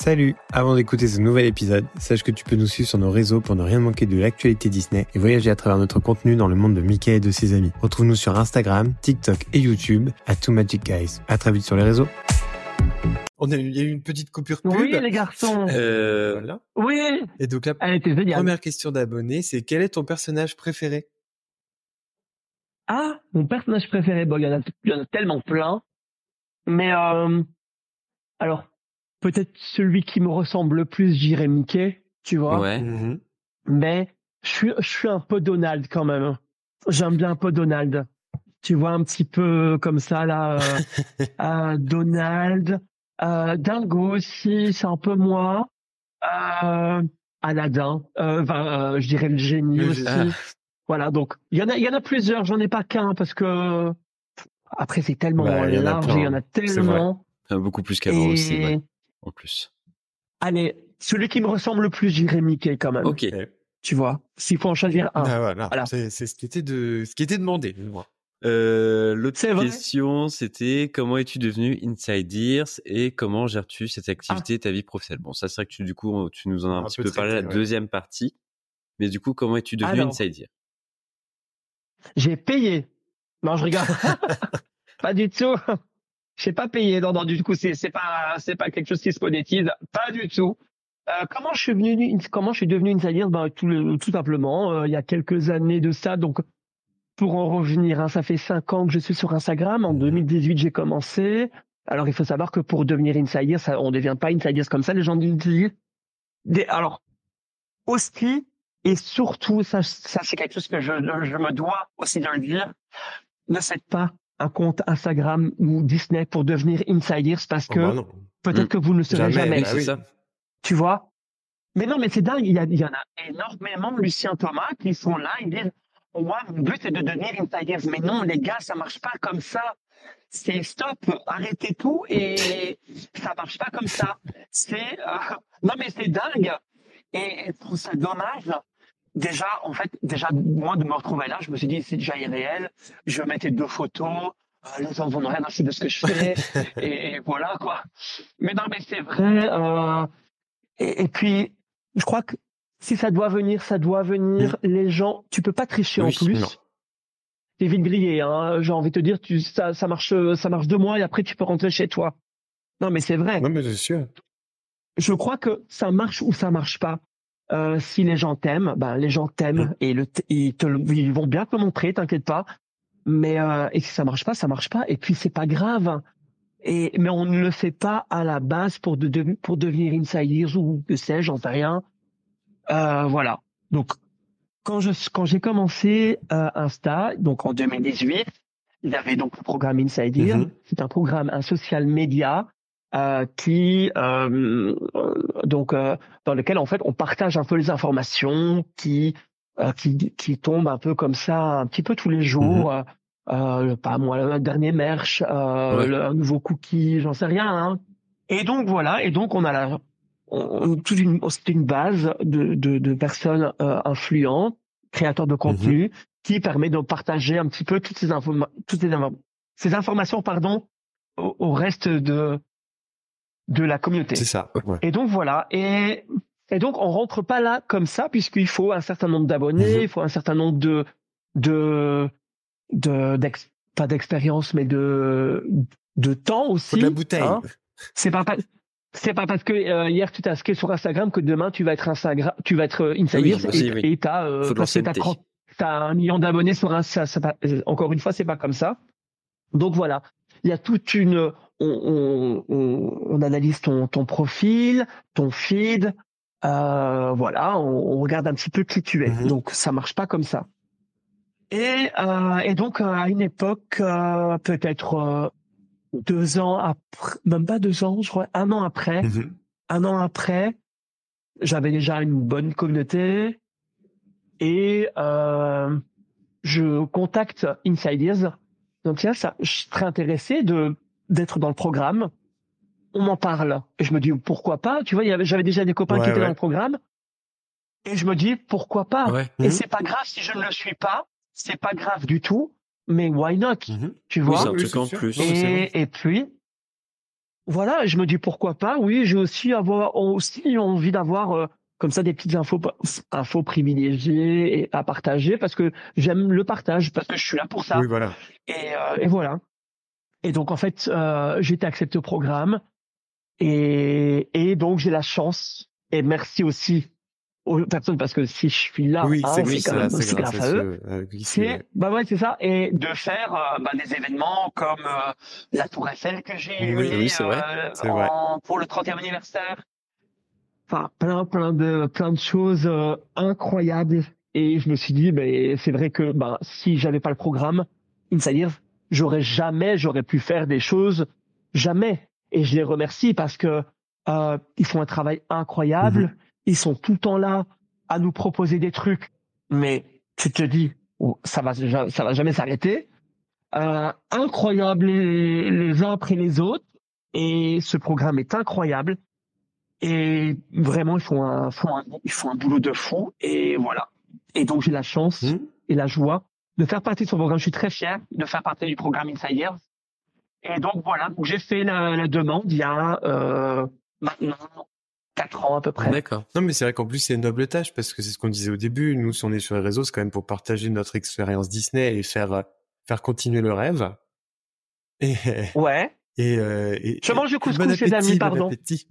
Salut Avant d'écouter ce nouvel épisode, sache que tu peux nous suivre sur nos réseaux pour ne rien manquer de l'actualité Disney et voyager à travers notre contenu dans le monde de Mickey et de ses amis. Retrouve-nous sur Instagram, TikTok et YouTube à Two Magic Guys. À très vite sur les réseaux. On a eu, il y a eu une petite coupure pub. Oui, les garçons. Euh, voilà. Oui. Et donc la Elle était géniale. première question d'abonné, c'est quel est ton personnage préféré? Ah, mon personnage préféré. Bon, il y en a, il y en a tellement plein. Mais euh, alors, peut-être celui qui me ressemble le plus, j'irais Mickey, tu vois. Ouais. Mhm. Mais je suis, je suis un peu Donald quand même. J'aime bien un peu Donald. Tu vois, un petit peu comme ça, là. euh, euh, Donald. Euh, Dingo aussi, c'est un peu moi. Euh, Aladdin. Enfin, je dirais le génie aussi. génie. Voilà, donc il y en a, il y en a plusieurs. J'en ai pas qu'un parce que après c'est tellement Bah, il y en a large, plein, il y en a tellement. Ah, Beaucoup plus qu'avant Et aussi, ouais, en plus. allez, celui qui me ressemble le plus, j'irais Mickey quand même. Ok. Tu vois, s'il faut en choisir un. Ah, voilà, Voilà. c'est c'est ce qui était de ce qui était demandé. moi. Euh, L'autre question, c'était comment es-tu devenu Inside Ears et comment gères-tu cette activité, ta vie professionnelle? Bon, ça c'est vrai que tu, du coup, tu nous en as un, Un petit peu peu parlé la traité, ouais. deuxième partie. Mais du coup, comment es-tu devenu Alors. Inside Ears J'ai payé. Non, je regarde. pas du tout. J'ai pas payé. Non, non, du coup, c'est c'est pas c'est pas quelque chose qui se monétise. Pas du tout. Euh, comment je suis venu comment je suis devenu insider? Ben tout le- tout simplement euh, il y a quelques années de ça donc pour en revenir hein, ça fait cinq ans que je suis sur Instagram en Mhm. 2018 j'ai commencé alors il faut savoir que pour devenir insider ça on devient pas insider comme ça les gens disent des alors aussi et surtout ça ça c'est quelque chose que je je me dois aussi de le dire ne faites pas un compte Instagram ou Disney pour devenir insiders parce Oh, que bah peut-être Mm. que vous ne le serez Jamais, jamais bah oui. ça. tu vois? Mais non, mais c'est dingue, il y, a, il y en a énormément, Lucien Thomas, qui sont là, ils disent, moi, mon but c'est de devenir insiders. Mais non, les gars, ça marche pas comme ça. C'est stop, arrêtez tout et ça marche pas comme ça. C'est, euh, non, mais c'est dingue. Et je trouve ça dommage. Déjà, en fait, déjà, moi, de me retrouver là, je me suis dit, c'est déjà irréel. Je mettais deux photos. euh, les gens vont rien acheter de ce que je fais. et, et voilà, quoi. Mais non, mais c'est vrai. Euh, et, et puis, je crois que si ça doit venir, ça doit venir. Les gens, tu peux pas tricher en plus. non. T'es vite grillé, hein. J'ai envie de te dire, tu, ça, ça marche, ça marche deux mois et après tu peux rentrer chez toi. Non, mais c'est vrai. Non mais c'est sûr. Je crois que ça marche ou ça marche pas. Euh, si les gens t'aiment, ben les gens t'aiment et le, ils, te, ils vont bien te le montrer, t'inquiète pas. Mais euh, et si ça marche pas, ça marche pas. Et puis c'est pas grave. Et mais on ne le fait pas à la base pour de, de- pour devenir insiders ou que sais-je, j'en sais rien. Euh, voilà. Donc quand je quand j'ai commencé euh, Insta, donc en 2018, il y avait donc le programme Insider. Mhm. C'est un programme, un social média euh, qui euh, donc euh, dans lequel en fait on partage un peu les informations qui euh, qui qui tombent un peu comme ça un petit peu tous les jours. euh, euh, pas moi, le dernier merch, euh, Ouais. le, un nouveau cookie, j'en sais rien. Hein. Et donc voilà, et donc on a la, on, toute une, c'était une base de, de, de personnes euh, influentes, créateurs de contenu, qui permet de partager un petit peu toutes ces infos, toutes ces, ces informations, pardon, au, au reste de de la communauté. C'est ça. ouais. Et donc voilà. Et, et donc on rentre pas là comme ça puisqu'il faut un certain nombre d'abonnés, Mhm. il faut un certain nombre de de de d'ex- pas d'expérience mais de de temps aussi. Faut de la bouteille. hein. C'est pas, pas c'est pas parce que euh, hier tu t'es inscrit sur Instagram que demain tu vas être Instagram, tu vas être euh, Insider Oui, aussi, et oui. et t'as euh, t'as l'ancienneté. 30 t'as un million d'abonnés sur un ça, ça, encore une fois c'est pas comme ça. Donc voilà, il y a toute une on, on, on, analyse ton, ton profil, ton feed, euh, voilà, on, on regarde un petit peu qui tu es. Mhm. Donc ça marche pas comme ça. Et, euh, et donc euh, à une époque, euh, peut-être euh, deux ans après, même pas deux ans, je crois, un an après, Mhm. un an après, j'avais déjà une bonne communauté et euh, je contacte Insiders. Donc tiens, ça, je serais intéressé de d'être dans le programme. On m'en parle et je me dis pourquoi pas? Tu vois, j'avais déjà des copains Ouais, qui étaient ouais. dans le programme et je me dis pourquoi pas? Ouais. Et Mhm. c'est pas grave si je ne le suis pas, c'est pas grave du tout. Mais why not? Mhm. Tu vois? un Oui, truc c'est en sûr. plus. Et, et puis, voilà, je me dis pourquoi pas? Oui, j'ai aussi avoir aussi envie d'avoir euh, comme ça des petites infos infos privilégiées et à partager parce que j'aime le partage parce que je suis là pour ça. Oui, voilà. Et, euh, et voilà. Et donc en fait, euh, j'ai été accepté au programme. Et, et donc j'ai la chance et merci aussi aux personnes parce que si je suis là, oui, hein, c'est quand même aussi grâce à eux. euh, C'est bah ouais c'est ça. Et de faire euh, bah, des événements comme euh, la Tour Eiffel que j'ai Oui, oui, euh, pour le 30e anniversaire. Enfin plein plein de plein de choses euh, incroyables. Et je me suis dit ben c'est vrai que bah si j'avais pas le programme Insider j'aurais jamais j'aurais pu faire des choses jamais. Et je les remercie parce que euh, ils font un travail incroyable. Mhm. ils sont tout le temps là à nous proposer des trucs. Mais tu te dis oh, ça va ça va jamais s'arrêter. Euh, incroyable les, les uns après les autres. Et ce programme est incroyable. Et vraiment ils font un, font un ils font un boulot de fou. Et voilà. Et donc j'ai la chance Hmm. et la joie de faire partie de ce programme je suis très fier de faire partie du programme Insiders et donc voilà donc j'ai fait la, la demande il y a euh, maintenant quatre ans à peu près D'accord. Non, mais c'est vrai qu'en plus, c'est une noble tâche parce que c'est ce qu'on disait au début. Nous, si on est sur les réseaux, c'est quand même pour partager notre expérience Disney et faire, euh, faire continuer le rêve. Et, ouais et, euh, et Je mange du bon couscous, les appétit, amis, bon pardon. appétit.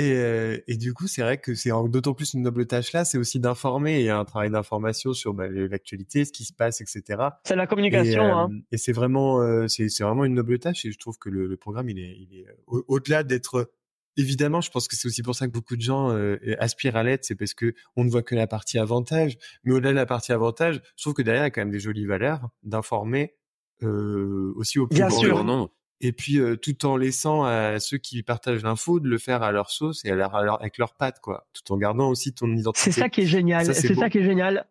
Et, euh, et du coup, c'est vrai que c'est d'autant plus une noble tâche là, c'est aussi d'informer et un travail d'information sur bah, l'actualité, ce qui se passe, etc. c'est la Et, communication euh, hein. et c'est vraiment, euh, c'est vraiment une noble tâche et je trouve que le, le programme, il est, il est euh, au- au-delà d'être évidemment, je pense que c'est aussi pour ça que beaucoup de gens euh, aspirent à l'aide, c'est parce que on ne voit que la partie avantage, mais au-delà de la partie avantage, je trouve que derrière il y a quand même des jolies valeurs d'informer euh, aussi au plus Bien grand sûr. Grand nombre. Et puis euh, tout en laissant à ceux qui partagent l'info de le faire à leur sauce et à leur, à leur- avec leurs pattes quoi, tout en gardant aussi ton identité. C'est ça qui est génial. C'est ça qui est génial.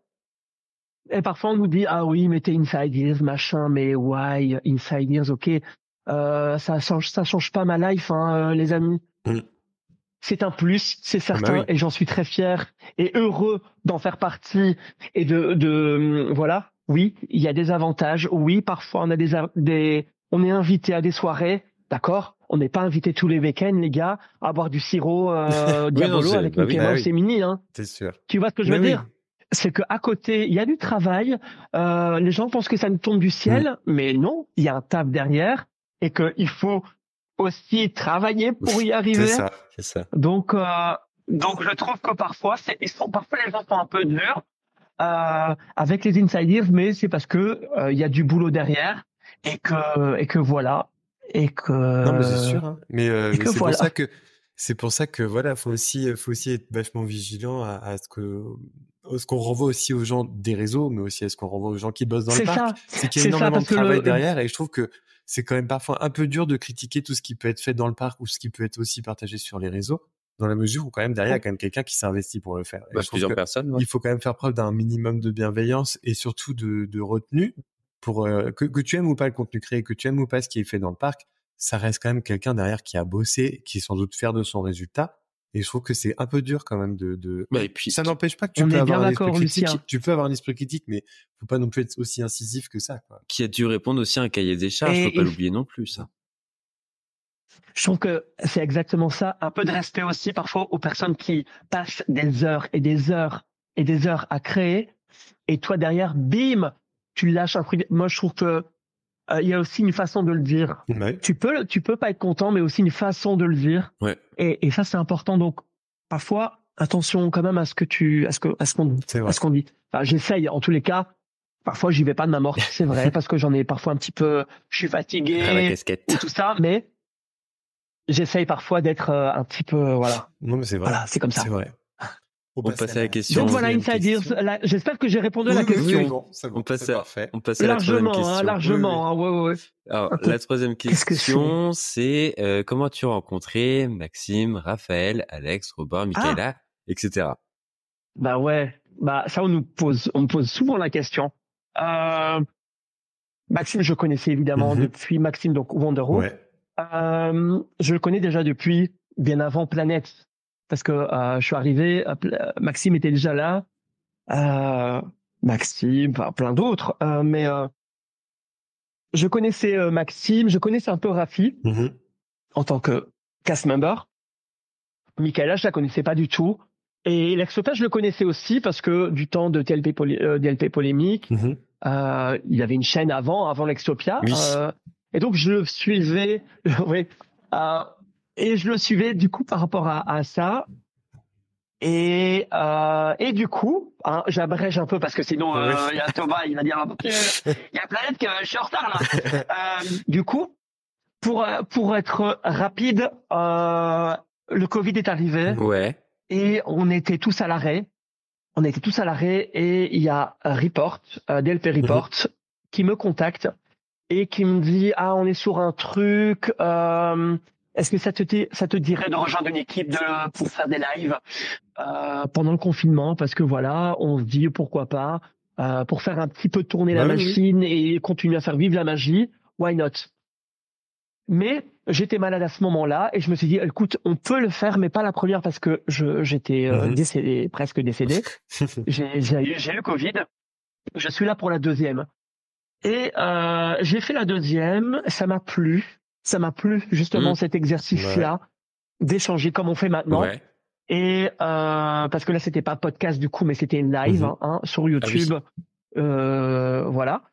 Et parfois on nous dit ah oui mais t'es inside ears machin mais why inside ears? Ok euh, ça change ça change pas ma life hein, euh, les amis. Mm. C'est un plus c'est Ah bah certain oui. et j'en suis très fier et heureux d'en faire partie et de de voilà oui il y a des avantages oui parfois on a des a- des on est invité à des soirées d'accord? On n'est pas invité tous les week-ends les gars à boire du sirop euh, Oui, Diabolo non, c'est- avec bah Mickey Mouse oui. et Minnie hein. C'est sûr. Tu vois ce que je veux dire? C'est que à côté, il y a du travail. Euh, les gens pensent que ça nous tombe du ciel, mais non, il y a un taf derrière et qu'il faut aussi travailler pour y arriver. C'est ça. C'est ça. Donc, euh, donc je trouve que parfois, c'est, ils sont parfois les gens sont un peu durs euh, avec les insiders, mais c'est parce que euh, il y a du boulot derrière et que et que voilà et que. Non, mais c'est sûr. Hein. Mais, euh, mais c'est voilà. pour ça que c'est pour ça que voilà, faut aussi, faut aussi être vachement vigilant à, à ce que à ce qu'on renvoie aussi aux gens des réseaux, mais aussi à ce qu'on renvoie aux gens qui bossent dans le parc. ça. C'est qu'il y a C'est ça, énormément de parce que travail le- derrière, et je trouve que c'est quand même parfois un peu dur de critiquer tout ce qui peut être fait dans le parc ou ce qui peut être aussi partagé sur les réseaux, dans la mesure où quand même derrière il y a quand même quelqu'un qui s'investit pour le faire. Bah, plusieurs personnes. ouais. il faut quand même faire preuve d'un minimum de bienveillance et surtout de, de retenue pour euh, que, que tu aimes ou pas le contenu créé, que tu aimes ou pas ce qui est fait dans le parc, ça reste quand même quelqu'un derrière qui a bossé, qui est sans doute fier de son résultat. Et je trouve que c'est un peu dur quand même de. de... Bah, et puis, Ça n'empêche pas que tu peux avoir un esprit critique. Lucien. Tu peux avoir un esprit critique, mais faut pas non plus être aussi incisif que ça. Quoi. qui a dû répondre aussi à un cahier des charges, Et- faut pas l'oublier non plus, ça. Je trouve que c'est exactement ça. Un peu de respect aussi parfois aux personnes qui passent des heures et des heures et des heures à créer. Et toi derrière, bim, tu lâches un truc. Moi, je trouve que euh, il y a aussi une façon de le dire. Ouais. Tu peux, tu peux pas être content, mais aussi une façon de le dire. Ouais. Et, et ça, c'est important. Donc, parfois, attention quand même à ce que tu, à ce que, à ce qu'on, vrai. à ce qu'on dit. Enfin, j'essaye. En tous les cas, parfois, j'y vais pas de ma morte. C'est vrai, parce que j'en ai parfois un petit peu. Je suis fatigué Après la casquette. et tout ça, mais j'essaye parfois d'être euh, un petit peu, voilà, Non, mais c'est vrai. voilà, c'est comme ça. C'est vrai. On passe à la question. Donc voilà, Insiders. question. Là, J'espère que j'ai répondu à la Oui, oui, question. oui, bon, c'est bon, On passe à- parfait. On passe à la troisième largement, question. hein, largement. hein, ouais, ouais, ouais. Alors, la troisième question, c'est euh, comment as-tu rencontré Maxime, Raphaël, Alex, Robin, Michaela, etc. Bah ouais, bah ça on nous pose, on me pose souvent la question. Euh, Maxime, je connaissais évidemment Mhm. depuis Maxime donc Wonderwood. Ouais. Euh, je le connais déjà depuis bien avant Planète, parce que euh, je suis arrivé, euh, Maxime était déjà là, euh, Maxime, enfin, plein d'autres, euh, mais euh, je connaissais euh, Maxime, je connaissais un peu Rafi Mhm. en tant que cast member. Michaela, je la connaissais pas du tout. Et Lexopia, je le connaissais aussi parce que du temps de TLP, DLP Polémique, mhm. il avait une chaîne avant, avant Lexopia. et donc, je le suivais, oui, et je le suivais du coup par rapport à, à ça. Et, euh, et du coup, hein, j'abrège un peu parce que sinon, euh, il y a Thomas, il va dire, il y a Planète que je suis en retard là. euh, du coup, pour pour être rapide, euh, le Covid est arrivé. Ouais. Et on était tous à l'arrêt. On était tous à l'arrêt et il y a Report, euh, DLP Report, mhm. qui me contacte et qui me dit ah on est sur un truc. Euh, est-ce que ça te, ça te dirait de rejoindre une équipe de, pour faire des lives euh, pendant le confinement? Parce que voilà, on se dit pourquoi pas, euh, pour faire un petit peu tourner la machine et continuer à faire vivre la magie, why not? Mais j'étais malade à ce moment-là et je me suis dit, écoute, on peut le faire, mais pas la première parce que j'étais euh, mhm. décédé, presque décédé. j'ai eu le Covid. Je suis là pour la deuxième. Et j'ai fait la deuxième, ça m'a plu ça m'a plu justement mmh. cet exercice-là d'échanger comme on fait maintenant. Et euh, parce que là c'était pas podcast du coup, mais c'était live mmh hein, sur ah YouTube, euh, voilà.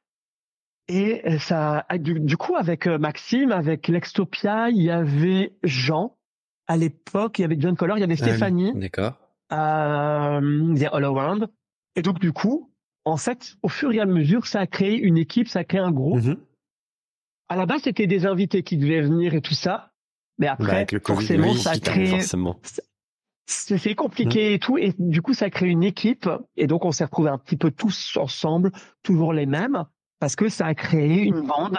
Et ça, du, coup avec euh, Maxime, avec Lextopia, il y avait Jean à l'époque, il y avait John Color, il y avait Stéphanie. D'accord. Euh, The All Around. Et donc du coup, en fait, au fur et à mesure, ça a créé une équipe, ça a créé un groupe. Mmh à la base, c'était des invités qui devaient venir et tout ça. Mais après, forcément, ça a créé. C'est compliqué mmh. et tout. Et du coup, ça a créé une équipe. Et donc, on s'est retrouvés un petit peu tous ensemble, toujours les mêmes, parce que ça a créé une bande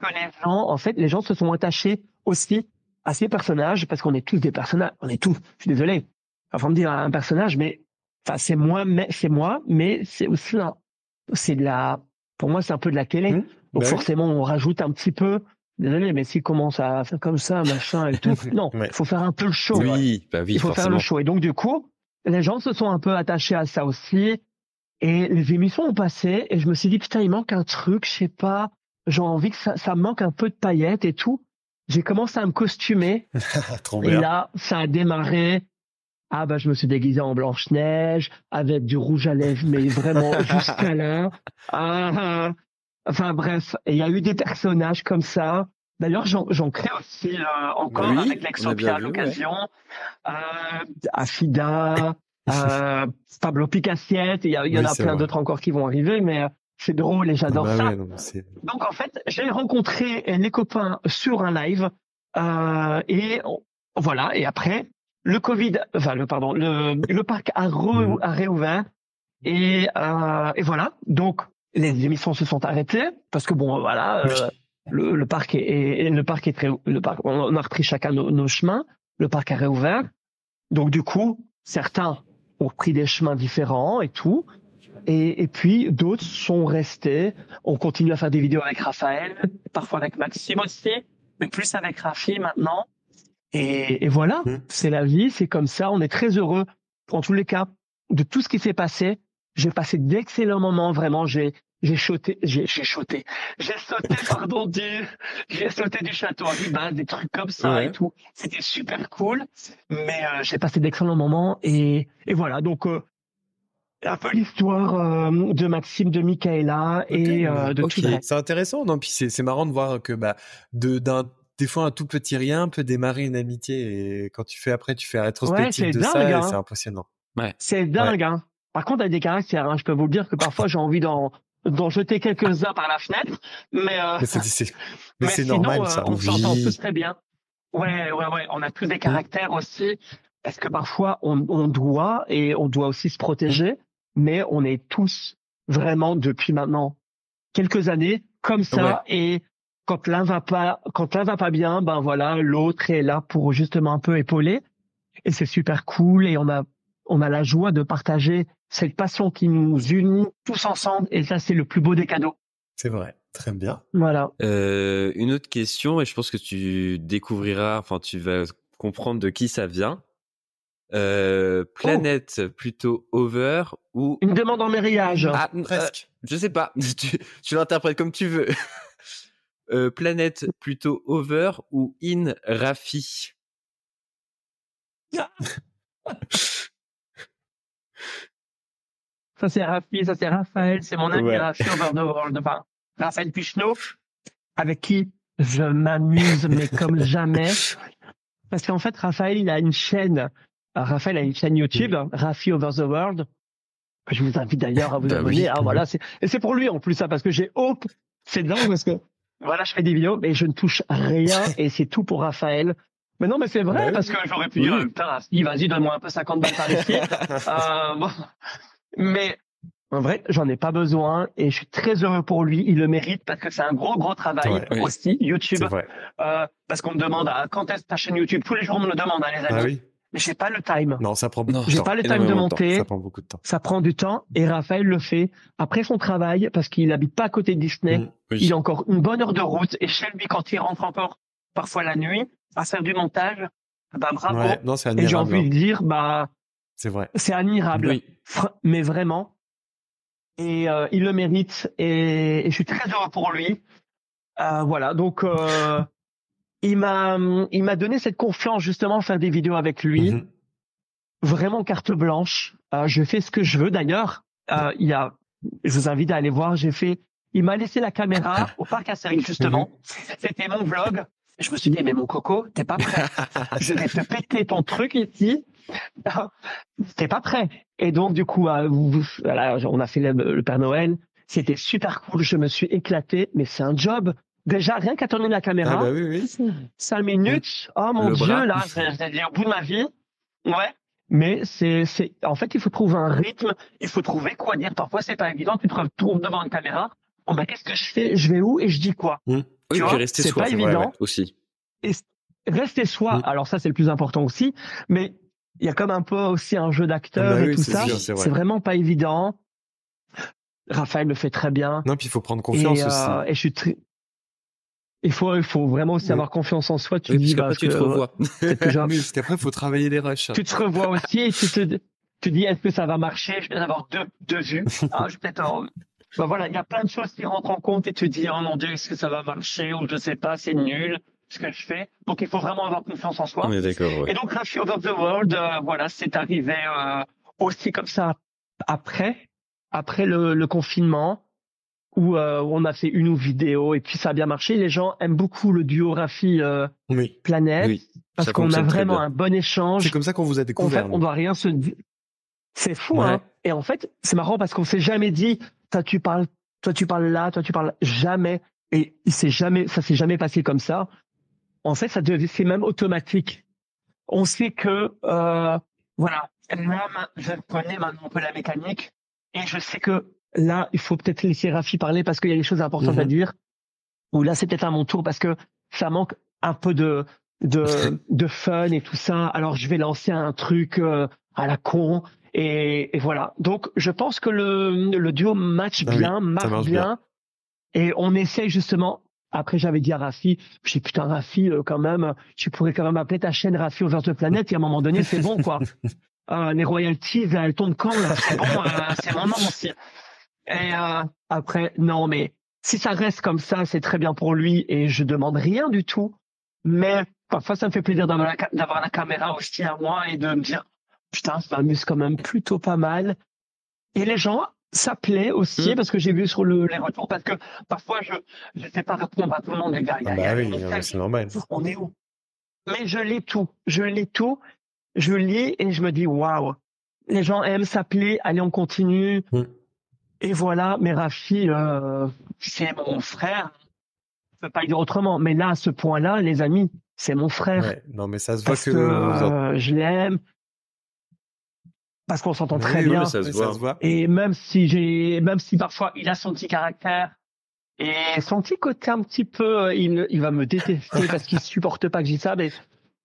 que les gens, en fait, les gens se sont attachés aussi à ces personnages parce qu'on est tous des personnages. On est tous. Je suis désolé. Enfin, me dire un personnage, mais enfin, c'est moi, mais c'est moi, mais c'est aussi c'est de la. Pour moi, c'est un peu de la télé. Mmh. Donc bah forcément, on rajoute un petit peu. Désolé, mais s'il commence à faire comme ça, machin et tout, non, il faut faire un peu le show. Oui, bah oui, il faut faire le show. Et donc du coup, les gens se sont un peu attachés à ça aussi. Et les émissions ont passé, et je me suis dit putain, il manque un truc, je sais pas. J'ai envie que ça, ça manque un peu de paillettes et tout. J'ai commencé à me costumer. Trop et là, ça a démarré. Ah bah je me suis déguisé en Blanche Neige avec du rouge à lèvres, mais vraiment jusqu'à là. Ah, ah. Enfin bref, il y a eu des personnages comme ça. D'ailleurs, j'en crée aussi euh, encore avec l'exemplar à l'occasion. Euh, Afida, euh, Pablo Picassiette, il y, y, en a plein d'autres encore qui vont arriver, mais euh, c'est drôle et j'adore bah ça. Donc en fait, j'ai rencontré les copains sur un live euh, et voilà. Et après, le Covid, enfin le pardon, le, le parc a, re, a réouvert et, euh, et voilà. Donc les émissions se sont arrêtées parce que bon voilà euh, le, le, parc est, le parc est très le parc on a repris chacun nos, chemins le parc a réouvert. Donc du coup certains ont pris des chemins différents et tout. Et, et puis d'autres sont restés. On continue à faire des vidéos avec Raphaël parfois avec Maxime aussi mais plus avec Rafi maintenant. Et, et voilà mmh. c'est la vie c'est comme ça on est très heureux en tous les cas de tout ce qui s'est passé j'ai passé d'excellents moments, vraiment. J'ai j'ai sauté, j'ai j'ai sauté, j'ai sauté pardon du, j'ai sauté du château à Ribas, des trucs comme ça et tout. C'était super cool, mais euh, j'ai passé d'excellents moments et et voilà donc. Euh, un peu l'histoire euh, de Maxime, de Michaela et euh, de okay. tout C'est intéressant, non Puis c'est c'est marrant de voir que bah de d'un des fois un tout petit rien peut démarrer une amitié et quand tu fais après tu fais la rétrospective de ça hein. c'est impressionnant. Ouais. C'est dingue hein. Par contre, il y a des caractères. Hein. Je peux vous le dire que parfois j'ai envie d'en d'en jeter quelques-uns par la fenêtre, mais euh, mais c'est normal ça. Euh, on s'entend tous très bien. Ouais, ouais, ouais. On a tous des caractères aussi. Parce que parfois on, on doit et on doit aussi se protéger, mais on est tous vraiment depuis maintenant quelques années comme ça et quand l'un va pas quand l'un va pas bien, ben voilà, l'autre est là pour justement un peu épauler et c'est super cool et on a on a la joie de partager cette passion qui nous unit tous ensemble et ça c'est le plus beau des cadeaux. C'est vrai, très bien. Voilà. Euh, une autre question et je pense que tu découvriras, enfin tu vas comprendre de qui ça vient. Euh, planète oh. plutôt over ou une demande en mariage ah, euh, Presque. je sais pas. tu, tu l'interprètes comme tu veux. euh, planète plutôt over ou in Rafi? Ça c'est Rafi, ça c'est Raphaël, c'est mon ami Ouais. Rafi over the world. Enfin, Raphaël Pichneau, avec qui je m'amuse mais comme jamais. Parce qu'en fait, Raphaël, il a une chaîne. Raphaël a une chaîne YouTube, Rafi over the world. Je vous invite d'ailleurs à vous Bah abonner. oui. Ah, voilà, c'est, et c'est pour lui en plus, ça, parce que j'ai hope. C'est dingue parce que, voilà, je fais des vidéos, mais je ne touche rien et c'est tout pour Raphaël. Mais non, mais c'est vrai, Bah oui. parce que j'aurais pu Oui. dire, putain, vas-y, donne-moi un peu 50 balles par ici. Euh, bon. Mais en vrai, j'en ai pas besoin et je suis très heureux pour lui. Il le mérite parce que c'est un gros, gros travail Ouais. Oui. aussi, YouTube. Euh, parce qu'on me demande ah, quand est-ce ta chaîne YouTube? Tous les jours, on me le demande, hein, les amis. Ah oui. Mais j'ai pas le time. Non, ça prend beaucoup Non, de J'ai temps. pas le time de énormément de temps. monter. Ça prend beaucoup de temps. Ça prend du temps et Raphaël le fait après son travail parce qu'il habite pas à côté de Disney. Mm. Oui. Il a encore une bonne heure de route et chez lui, quand il rentre encore parfois la nuit à faire du montage, bah bravo. Ouais, non, c'est et j'ai envie hein. de dire, bah C'est vrai. c'est admirable. Oui. Mais vraiment. Et euh, il le mérite et, et je suis très heureux pour lui. Euh, voilà, donc euh, il m'a il m'a donné cette confiance justement à faire des vidéos avec lui, Mhm. vraiment carte blanche. Je fais ce que je veux d'ailleurs. Il y a, je vous invite à aller voir. J'ai fait, il m'a laissé la caméra au parc Astérix justement. C'était mon vlog. Je me suis dit mais mon coco, t'es pas prêt. je vais te péter ton truc ici. T'es pas prêt. Et donc, du coup, euh, vous- vous- voilà, on a fait le, le Père Noël. C'était super cool. Je me suis éclaté, mais c'est un job. Déjà, rien qu'à tourner la caméra, Ah bah oui, oui. cinq minutes. Oh mon Le Dieu, bras. là, dit au bout de ma vie. Ouais. Mais c'est, c'est, en fait, il faut trouver un rythme. Il faut trouver quoi dire. Parfois, c'est pas évident. Tu te retrouves devant une caméra. Bon, ben, qu'est-ce que je fais? Je vais où et je dis quoi? Oui, Tu vois, rester c'est soi, pas c'est vrai, évident. ouais, aussi. Rester soi. Mm. Alors ça, c'est le plus important aussi. Mais il y a comme un peu aussi un jeu d'acteur Ah bah et oui, tout c'est ça. sûr, c'est vrai. C'est vraiment pas évident. Raphaël le fait très bien. Non, puis il faut prendre confiance et, aussi. euh, et je suis très... Il faut, il faut vraiment aussi avoir confiance en soi. Tu Oui, dis, parce bah, qu'après, tu te revois. peut-être que j'ai- Oui, parce qu'après, il faut travailler les rushs. tu te revois aussi et tu te, tu dis, est-ce que ça va marcher? Je vais avoir deux, deux vues. Ah, je vais peut-être, en- bah voilà, il y a plein de choses qui rentrent en compte et tu te dis, oh mon Dieu, est-ce que ça va marcher? Ou je sais pas, c'est nul, ce que je fais. Donc, il faut vraiment avoir confiance en soi. On est d'accord, ouais. Et donc, Rafi Over the World, euh, voilà, c'est arrivé euh, aussi comme ça après, après le, le confinement, où euh, on a fait une ou vidéo et puis ça a bien marché. Les gens aiment beaucoup le duo Rafi Oui. Planète Oui, parce qu'on a vraiment un bon échange. C'est comme ça qu'on vous a En découvert. fait, nous. on doit rien se dire. C'est fou, Ouais. hein. Et en fait, c'est marrant parce qu'on s'est jamais dit, toi tu parles, toi tu parles là, toi tu parles jamais. Et il s'est jamais, ça s'est jamais passé comme ça. En fait, ça devient, c'est même automatique. On sait que, euh, voilà, là, je connais maintenant un peu la mécanique et je sais que là, il faut peut-être laisser Rafi parler parce qu'il y a des choses importantes à Mhm. dire. Ou là, c'est peut-être à mon tour parce que ça manque un peu de, de, de fun et tout ça. Alors, je vais lancer un truc euh, à la con. Et, et voilà. Donc, je pense que le, le duo match Ah oui, bien, marche, marche bien. Et on essaye justement. Après, j'avais dit à Rafi, j'ai putain, Rafi, euh, quand même, tu pourrais quand même appeler ta chaîne Rafi Over the Planet. Et à un moment donné, c'est bon, quoi. Euh, les royalties, elles tombent quand, là? C'est bon, euh, c'est aussi. Et euh, après, non, mais si ça reste comme ça, c'est très bien pour lui et je demande rien du tout. Mais parfois, ça me fait plaisir d'avoir la, d'avoir la caméra aussi à moi et de me dire, putain, ça m'amuse quand même plutôt pas mal. Et les gens s'appelaient aussi Mm. parce que j'ai vu sur le, les retours parce que parfois je ne sais pas répondre à tout le monde les gars. Ah bah oui, c'est normal. on est où? Mais je lis tout, je lis tout, je lis et je me dis waouh, les gens aiment s'appeler, allez on continue. Mm. Et voilà, mais Rafi, euh, c'est mon frère. Je peux pas dire autrement. Mais là, à ce point-là, les amis, c'est mon frère Ouais. Non, mais ça se voit parce que. euh, je l'aime, parce qu'on s'entend très oui, bien. ça se oui, voit. Et même si j'ai, même si parfois il a son petit caractère et son petit côté un petit peu, euh, il, il va me détester parce qu'il supporte pas que je dise ça, mais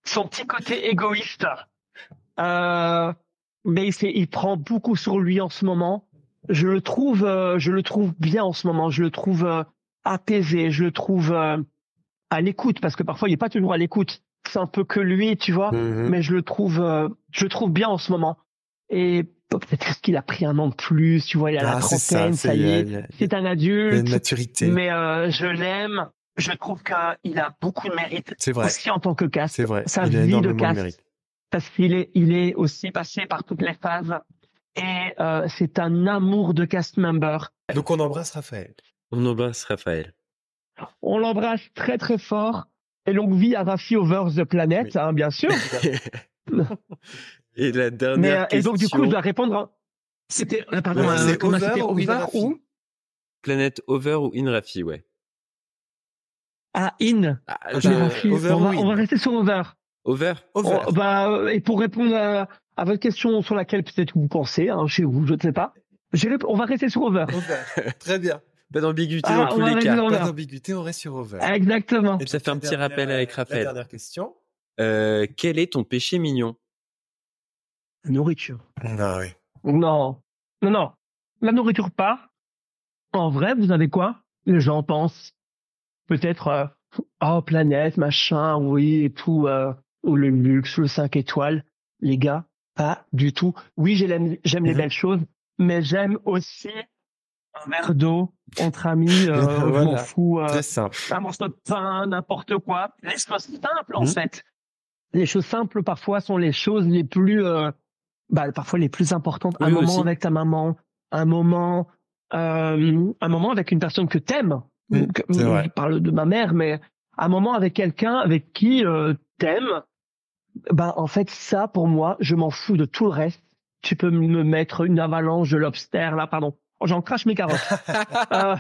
son petit côté égoïste. Euh, mais il, prend beaucoup sur lui en ce moment. Je le trouve, euh, je le trouve bien en ce moment. Je le trouve euh, apaisé. Je le trouve euh, à l'écoute parce que parfois il est pas toujours à l'écoute. C'est un peu que lui, tu vois Mhm. mais je le trouve, euh, je le trouve bien en ce moment. Et peut-être parce qu'il a pris un an de plus, tu vois, il a la Ah, ça, trentaine, ça, c'est- y est, a- c'est un il y a adulte. une maturité. Mais euh, je l'aime je trouve qu'il a beaucoup de mérite. C'est vrai. Aussi en tant que cast. C'est vrai. Sa il a vie de énormément de cast. mérite. Parce qu'il est, il est aussi passé par toutes les phases. Et euh, c'est un amour de cast member. Donc on embrasse Raphaël. On embrasse Raphaël. On l'embrasse très très fort. Et longue vie à Rafi over the planet, Oui. hein, bien sûr. Et la Mais, dernière euh, et question. donc du coup, je dois répondre. C'était, euh, pardon, Ouais, euh, over c'était ou over ou Planète Over ou In Rafi, ouais. ah in. Ah, over on, va, ou in on va rester sur over. Over Over. Oh, bah, euh, et pour répondre à, à votre question sur laquelle peut-être vous pensez, hein, chez vous, je ne sais pas, on va rester sur over. Over. Très bien. Pas d'ambiguïté Ah, dans on tous les cas. dans- Over. Pas d'ambiguïté, on reste sur Over. Exactement. Et Ça fait un la petit dernière- rappel avec La Raphaël. dernière question. Euh, quel est ton péché mignon? Nourriture. Ah oui. Non. Non, non. La nourriture pas. En vrai, vous avez quoi? Les gens pensent peut-être, euh, oh, planète, machin, oui, et tout, euh, ou le luxe, le 5 étoiles. Les gars, pas du tout. Oui, j'aime les Mhm. belles choses, mais j'aime aussi un verre d'eau entre amis, euh, Voilà. fous. euh, Très simple. un morceau de pain, n'importe quoi. Les choses simples, en Mhm. fait. Les choses simples, parfois, sont les choses les plus, euh, bah, parfois les plus importantes. un moment aussi. avec ta maman, un moment, euh, un moment avec une personne que t'aimes. Vrai. Je parle de ma mère, mais un moment avec quelqu'un avec qui euh, t'aimes. Ben, en fait, ça, pour moi, je m'en fous de tout le reste. Tu peux me mettre une avalanche de lobster, là, pardon. Oh, J'en crache mes carottes. Euh,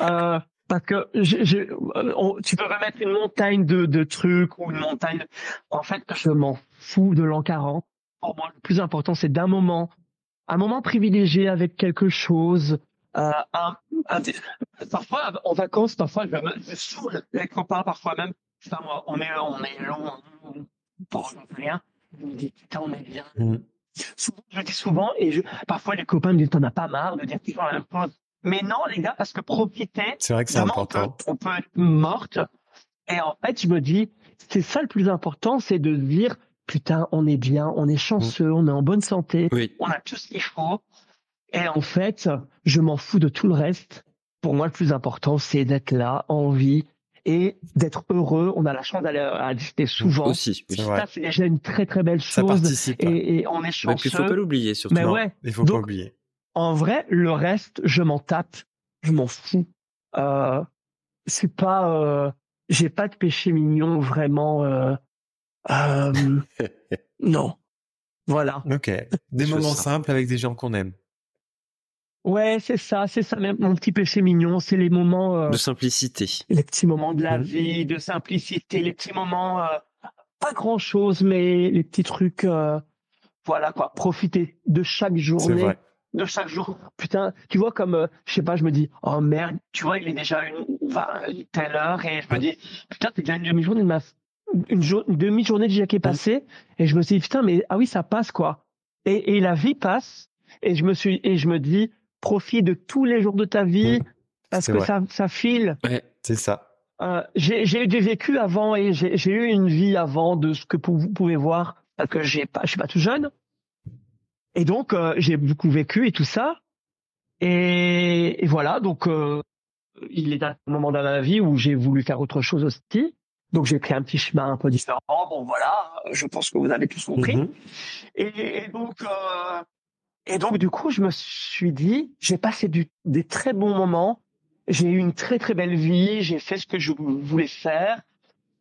euh, parce que je, je, euh, on- tu peux remettre une montagne de, de trucs ou une montagne. de- En fait, je m'en fous de l'an 40. Pour moi, le plus important, c'est d'un moment, un moment privilégié avec quelque chose. Euh, un, un- parfois, en vacances, parfois, je me saoule les copains, parfois même. Enfin, moi, on est, on est long, pour rien. Je me dis, putain, on est bien. Souvent, je dis souvent, et je, parfois les copains me disent, t'en as pas marre de dire toujours la même chose. Mais non, les gars, parce que profiter, C'est vrai que c'est vraiment, on peut, important. on peut être morte. Et en fait, je me dis, c'est ça le plus important, c'est de dire, putain, on est bien, on est chanceux, on est en bonne santé, Oui. on a tout ce qu'il faut. Et en fait, je m'en fous de tout le reste. Pour moi, le plus important, c'est d'être là, en vie, et d'être heureux. On a la chance d'aller à Disney souvent. Aussi. oui. Ça, c'est déjà une très très belle Ça chose. participe. Et, et on est chanceux. qu'il faut pas l'oublier, surtout. Mais Non, ouais, Il faut pas Donc, oublier. en vrai, le reste, je m'en tape, je m'en fous. Euh, c'est pas, euh, j'ai pas de péché mignon vraiment. Euh, euh, non, voilà. Ok. Des moments simples. avec des gens qu'on aime. Ouais, c'est ça, c'est ça même mon petit péché mignon, c'est les moments, euh, De simplicité. les petits moments de la Mhm. vie, de simplicité, les petits moments, euh, pas grand chose, mais les petits trucs, euh, voilà quoi, profiter de chaque C'est journée. vrai. de chaque jour. Putain, tu vois comme, euh, je sais pas, je me dis, oh merde, tu vois, il est déjà une, enfin, une telle heure et je me dis, putain, c'est déjà une demi-journée de ma, une, jour- une demi-journée déjà qui est passée et je me suis dit, putain, mais ah oui, ça passe quoi. Et, et la vie passe et je me suis, et je me dis, profite de tous les jours de ta vie Mhm. parce que vrai. ça, ça file. Ouais. C'est ça. Euh, j'ai j'ai eu des vécus avant et j'ai j'ai eu une vie avant de ce que vous pouvez voir parce que j'ai pas je suis pas tout jeune et donc euh, j'ai beaucoup vécu et tout ça et, et voilà donc euh, il est un moment dans ma vie où j'ai voulu faire autre chose aussi donc j'ai pris un petit chemin un peu différent bon voilà je pense que vous avez tous compris Mhm. et, et donc, euh, et donc, du coup, je me suis dit, j'ai passé du, des très bons moments. J'ai eu une très très belle vie. J'ai fait ce que je voulais faire.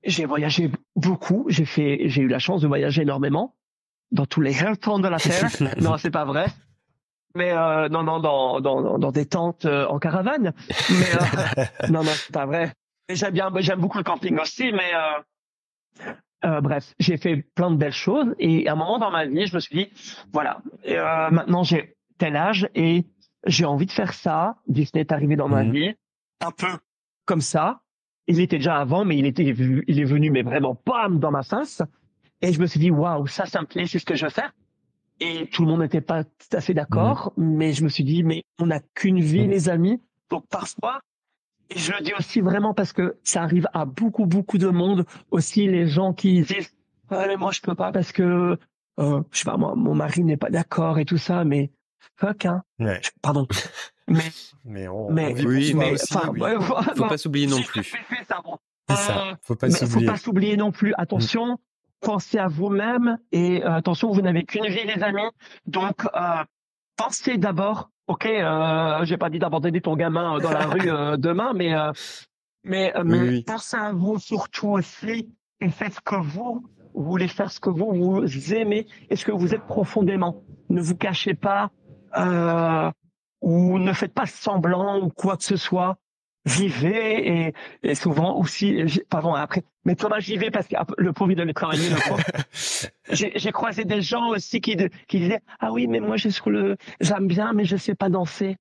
J'ai voyagé beaucoup. J'ai fait, j'ai eu la chance de voyager énormément dans tous les temps de la terre. non, c'est pas vrai. Mais euh, non, non, dans, dans, dans, des tentes euh, en caravane. Mais euh, non, non, c'est pas vrai. J'aime bien, j'aime beaucoup le camping aussi, mais euh, euh, bref, j'ai fait plein de belles choses. Et à un moment dans ma vie, je me suis dit, voilà, euh, maintenant j'ai tel âge et j'ai envie de faire ça. Disney est arrivé dans ma Mhm. vie, un peu comme ça. Il était déjà avant, mais il était, il est venu, mais vraiment bam dans ma face. Et je me suis dit, waouh, ça, ça me plaît, c'est ce que je veux faire. Et tout le monde n'était pas tout à fait d'accord, mais je me suis dit, mais on n'a qu'une vie, Mhm. les amis. Donc parfois, et je le dis aussi vraiment parce que ça arrive à beaucoup, beaucoup de monde. Aussi, les gens qui disent, mais moi, je peux pas parce que, euh, je sais pas, moi, mon mari n'est pas d'accord et tout ça, mais fuck, hein. Ouais. Je- Pardon. Mais, mais on, mais, on vit oui, mais, aussi, enfin, oui. ouais, Faut pas s'oublier non plus. C'est ça. Euh, Faut pas faut s'oublier. pas s'oublier non plus. Attention, pensez à vous-même et euh, attention, vous n'avez qu'une vie, les amis. Donc, euh, pensez d'abord. Ok, euh, j'ai pas dit d'abandonner ton gamin euh, dans la rue euh, demain, mais euh, mais, euh, mais Oui, oui. pensez à vous surtout aussi et faites ce que vous voulez faire, ce que vous vous aimez et ce que vous êtes profondément. Ne vous cachez pas euh, ou ne faites pas semblant ou quoi que ce soit. Vivez et, et souvent aussi, pardon, après, mais Thomas, j'y vais parce que ah, le pauvre, il devait travailler. Le. J'ai croisé des gens aussi qui, de- qui disaient, ah oui, mais moi, j'ai sur le, j'aime bien, mais je sais pas danser.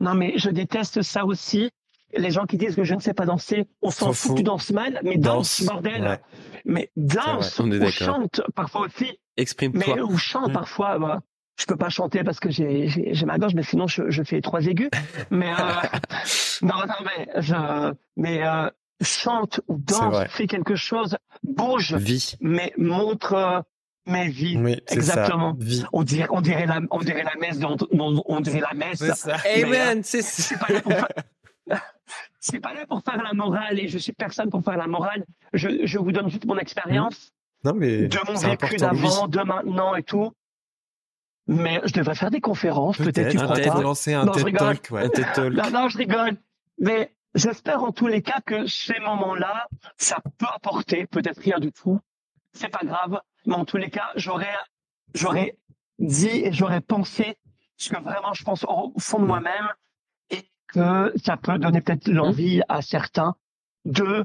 Non, mais je déteste ça aussi. Les gens qui disent que je ne sais pas danser, on s'en fout, tu danses mal, mais danse, bordel. Ouais. Mais danse, on est ou chante parfois aussi, mais Exprime-toi. ou chante parfois. Bah, je peux pas chanter parce que j'ai ma gorge, mais sinon je, je fais trois aigus. Mais euh, non, non, mais je, mais euh, chante ou danse, fais quelque chose, bouge, Vie. mais montre euh, mes vies. Oui, c'est Exactement. ça. Vie. On dirait, on dirait la, on dirait la messe, on dirait la messe. C'est ça. Mais, Amen. C'est C'est pas là pour faire, c'est pas là pour faire la morale et je suis personne pour faire la morale. Je, je vous donne juste mon expérience Non, mais de mon vécu d'avant, de maintenant et tout. Mais je devrais faire des conférences, peut-être, tu Peut-être crois pas? lancer un Non, je TED rigole. Talk. Ouais. Un TED Talk. Non, non, je rigole. Mais j'espère en tous les cas que ces moments-là, ça peut apporter, peut-être rien du tout. C'est pas grave. Mais en tous les cas, j'aurais, j'aurais dit et j'aurais pensé ce que vraiment je pense au fond de moi-même et que ça peut donner peut-être l'envie à certains de,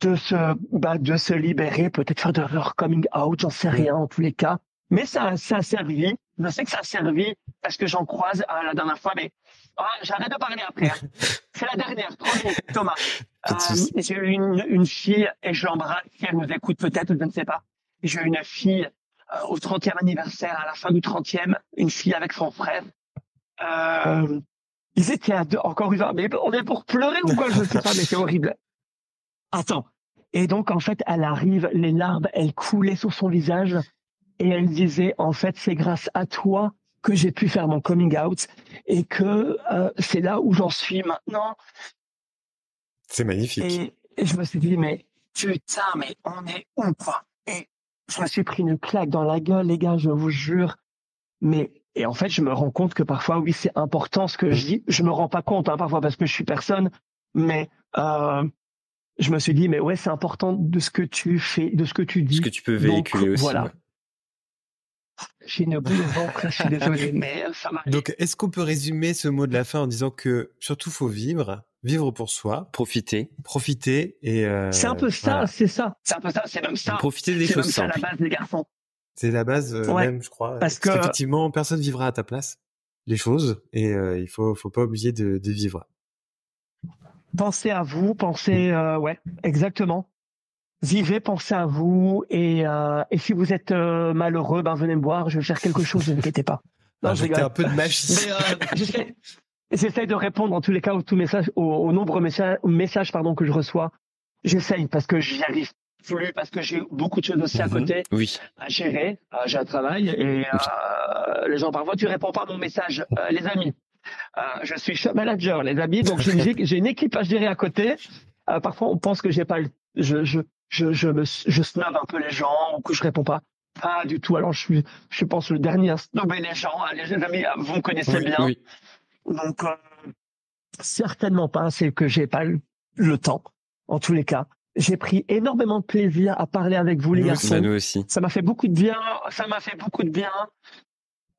de se, bah, de se libérer, peut-être faire de leur coming out, j'en sais rien en tous les cas. Mais ça, ça a servi. Je sais que ça a servi parce que j'en croise à la dernière fois, mais ah, j'arrête de parler après. hein. C'est la dernière, promis, Thomas. Euh. J'ai eu une, une fille, et je l'embrasse, si elle nous écoute peut-être, je ne sais pas. J'ai eu une fille euh, au 30e anniversaire, à la fin du 30e, une fille avec son frère. Euh, ils étaient à deux, encore une fois, mais on est pour pleurer ou quoi, je ne sais pas, mais c'est horrible. Attends. Et donc, en fait, elle arrive, les larmes, elles coulaient sur son visage, et elle disait, en fait, c'est grâce à toi que j'ai pu faire mon coming out, et que euh, c'est là où j'en suis maintenant. C'est magnifique. Et, et je me suis dit, mais putain, mais on est où, quoi? Et je me suis pris une claque dans la gueule, les gars, je vous jure. Mais, et en fait, je me rends compte que parfois, oui, c'est important ce que je dis. Je me rends pas compte, hein, parfois, parce que je suis personne. Mais, euh, je me suis dit, mais ouais, c'est important de ce que tu fais, de ce que tu dis. Ce que tu peux Donc, véhiculer aussi. voilà. ouais. J'ai une boule au ventre, je suis désolé, mais euh, ça m'a. Donc, est-ce qu'on peut résumer ce mot de la fin en disant que surtout faut vivre, vivre pour soi, Profiter. profiter et euh, C'est un peu ça, voilà. c'est ça. C'est un peu ça, c'est même ça. Profiter des C'est choses ça la base des garçons. C'est la base euh, Ouais, même, je crois. parce que- qu'effectivement, personne vivra à ta place les choses et euh, il faut faut pas oublier de, de vivre. Pensez à vous, pensez, euh, ouais, exactement. Vivez, pensez à vous, et, euh, et si vous êtes euh, malheureux, ben venez me voir, je vais faire quelque chose, ne vous inquiétez pas. Non, je un peu de magie. J'essaie- de répondre en tous les cas aux, tous messages, aux, aux nombreux messages, messages pardon, que je reçois. J'essaye parce que j'y arrive plus, parce que j'ai beaucoup de choses aussi à Mhm. côté Oui. à gérer. Euh, j'ai un travail et les gens parfois tu réponds pas à mon message, les amis. Je suis shop manager, les amis, donc j'ai une, équipe à gérer à côté. Parfois on pense que j'ai pas, le, je je je je me je snob un peu les gens ou que je réponds pas. Pas du tout. Alors je suis, je pense le dernier à snobber les gens. Les amis, vous me connaissez Oui, bien. Oui. Donc, euh, certainement pas, c'est que j'ai pas le, le temps. En tous les cas, j'ai pris énormément de plaisir à parler avec vous, les garçons. Nous aussi. Ça m'a fait beaucoup de bien. Ça m'a fait beaucoup de bien.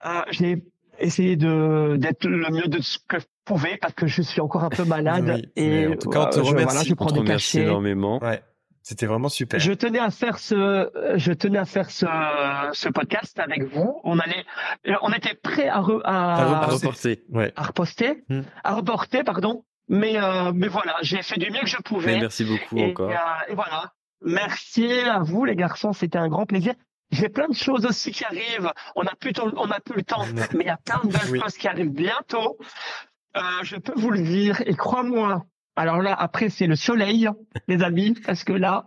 Euh, j'ai essayé de d'être le mieux de ce que je pouvais parce que je suis encore un peu malade Oui, et en tout cas, on te euh, je, remercie. voilà, je On prends te des remercie énormément. Ouais, c'était vraiment super. Je tenais à faire ce, je tenais à faire ce, ce podcast avec vous. On allait, on était prêt à, re- à, À À reporter. Ouais. à reposter, Hmm. à reporter, pardon. Mais, euh, mais voilà, j'ai fait du mieux que je pouvais. Mais merci beaucoup et, encore. euh, et voilà. Merci à vous, les garçons. C'était un grand plaisir. J'ai plein de choses aussi qui arrivent. On a plus, on a plus le temps, mais il y a plein de belles Oui. choses qui arrivent bientôt. Euh, je peux vous le dire. Et crois-moi. Alors là, après, c'est le soleil, les amis, parce que là,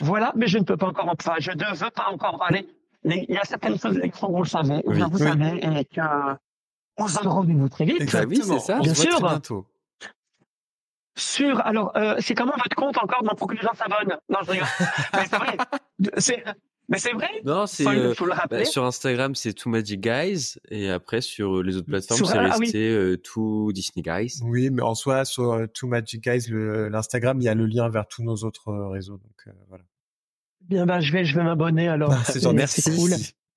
voilà. Mais je ne peux pas encore en parler. Je ne veux pas encore en parler. Mais il y a certaines choses, les garçons, vous le savez, Oui. vous Oui. savez, et que on se donne rendez-vous très vite. Oui, c'est ça. Bien on se voit sûr. très bientôt. Sur, alors, euh, c'est comment votre compte encore? Pour que les gens s'abonnent Non, je rigole. mais c'est vrai. C'est, mais c'est vrai? Non, c'est le- euh, bah, sur Instagram, c'est Too Magic Guys, et après sur les autres plateformes, c'est ah oui. resté euh, Too Disney Guys. Oui, mais en soi, sur euh, Too Magic Guys, l'Instagram, il y a le lien vers tous nos autres euh, réseaux. Donc euh, voilà. Bien, bah, je vais, je vais m'abonner alors. C'est gentil. Merci. C'est cool.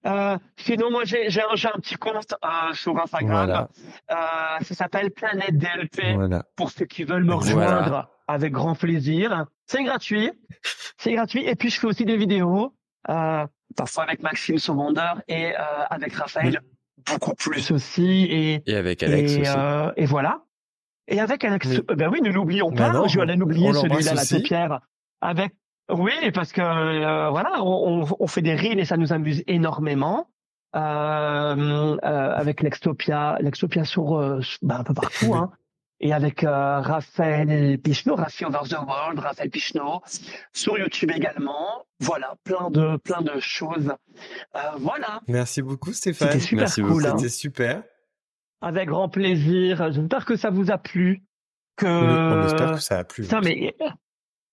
Euh, sinon, moi, j'ai, j'ai, un- petit compte euh, sur Instagram. Voilà. Euh, ça s'appelle Planète DLP. Voilà. Pour ceux qui veulent me Voilà. rejoindre, avec grand plaisir. C'est gratuit. C'est gratuit. Et puis, je fais aussi des vidéos, euh, parfois avec Maxime Sauvondeur et euh, avec Raphaël. Beaucoup plus aussi. Et, Et avec Alex et, aussi. euh, et voilà. Et avec Alex, Oui. euh, ben oui, ne l'oublions Ben pas. non, je vais aller oublier on l'embrasse celui-là, la paupière. Avec, oui, parce que euh, voilà, on, on, fait des reels et ça nous amuse énormément. Euh, euh, avec l'Extopia, l'Extopia sur, euh, sur- ben, un peu partout, hein. Et avec euh, Raphaël Pichneau, Rafi Over the World, Raphaël Pichneau, sur YouTube également. Voilà, plein de plein de choses. Euh, voilà, Merci beaucoup, Stéphane. c'était super Merci cool. beaucoup. hein. C'était super. Avec grand plaisir. J'espère que ça vous a plu. Que On espère que ça a plu. ça, mais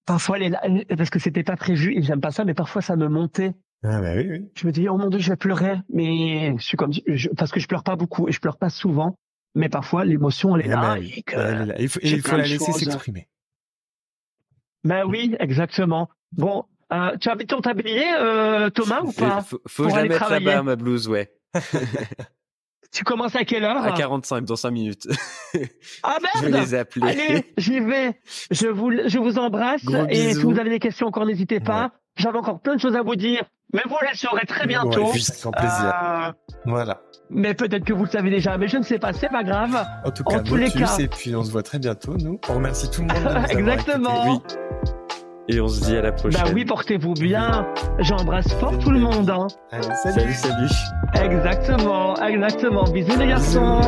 parfois les parce que c'était pas prévu et j'aime pas ça, mais parfois ça me montait. Ah bah oui, oui. Je me dis oh mon dieu, je vais pleurer, mais je suis comme je- parce que je pleure pas beaucoup et je pleure pas souvent, mais parfois l'émotion elle est Ah là. oui. et que- Elle est là. Il faut, il la laisser s'exprimer. Ben oui, exactement. Bon, euh, tu as mis ton tablier, euh, Thomas, ou pas? faut, faut pour que je la aller mette travailler. là-bas, ma blouse, ouais. Tu commences à quelle heure? À 45, dans 5 minutes. Ah je vais merde les appeler. Allez, j'y vais. Je vous, je vous embrasse. Gros et si vous avez des questions encore, n'hésitez pas. J'avais encore plein de choses à vous dire. Mais vous les saurez très bientôt. Ouais, grand plaisir. Euh, Voilà. mais peut-être que vous le savez déjà. Mais je ne sais pas. C'est pas grave. En tout en cas, tous les cas. et puis on se voit très bientôt, nous. On remercie tout le monde de nous avoir Exactement. Et on se dit à la prochaine. Bah oui, portez-vous bien. J'embrasse fort tout le monde. hein. Allez, salut. Salut, salut. Exactement, exactement. Bisous les garçons.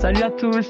Salut à tous.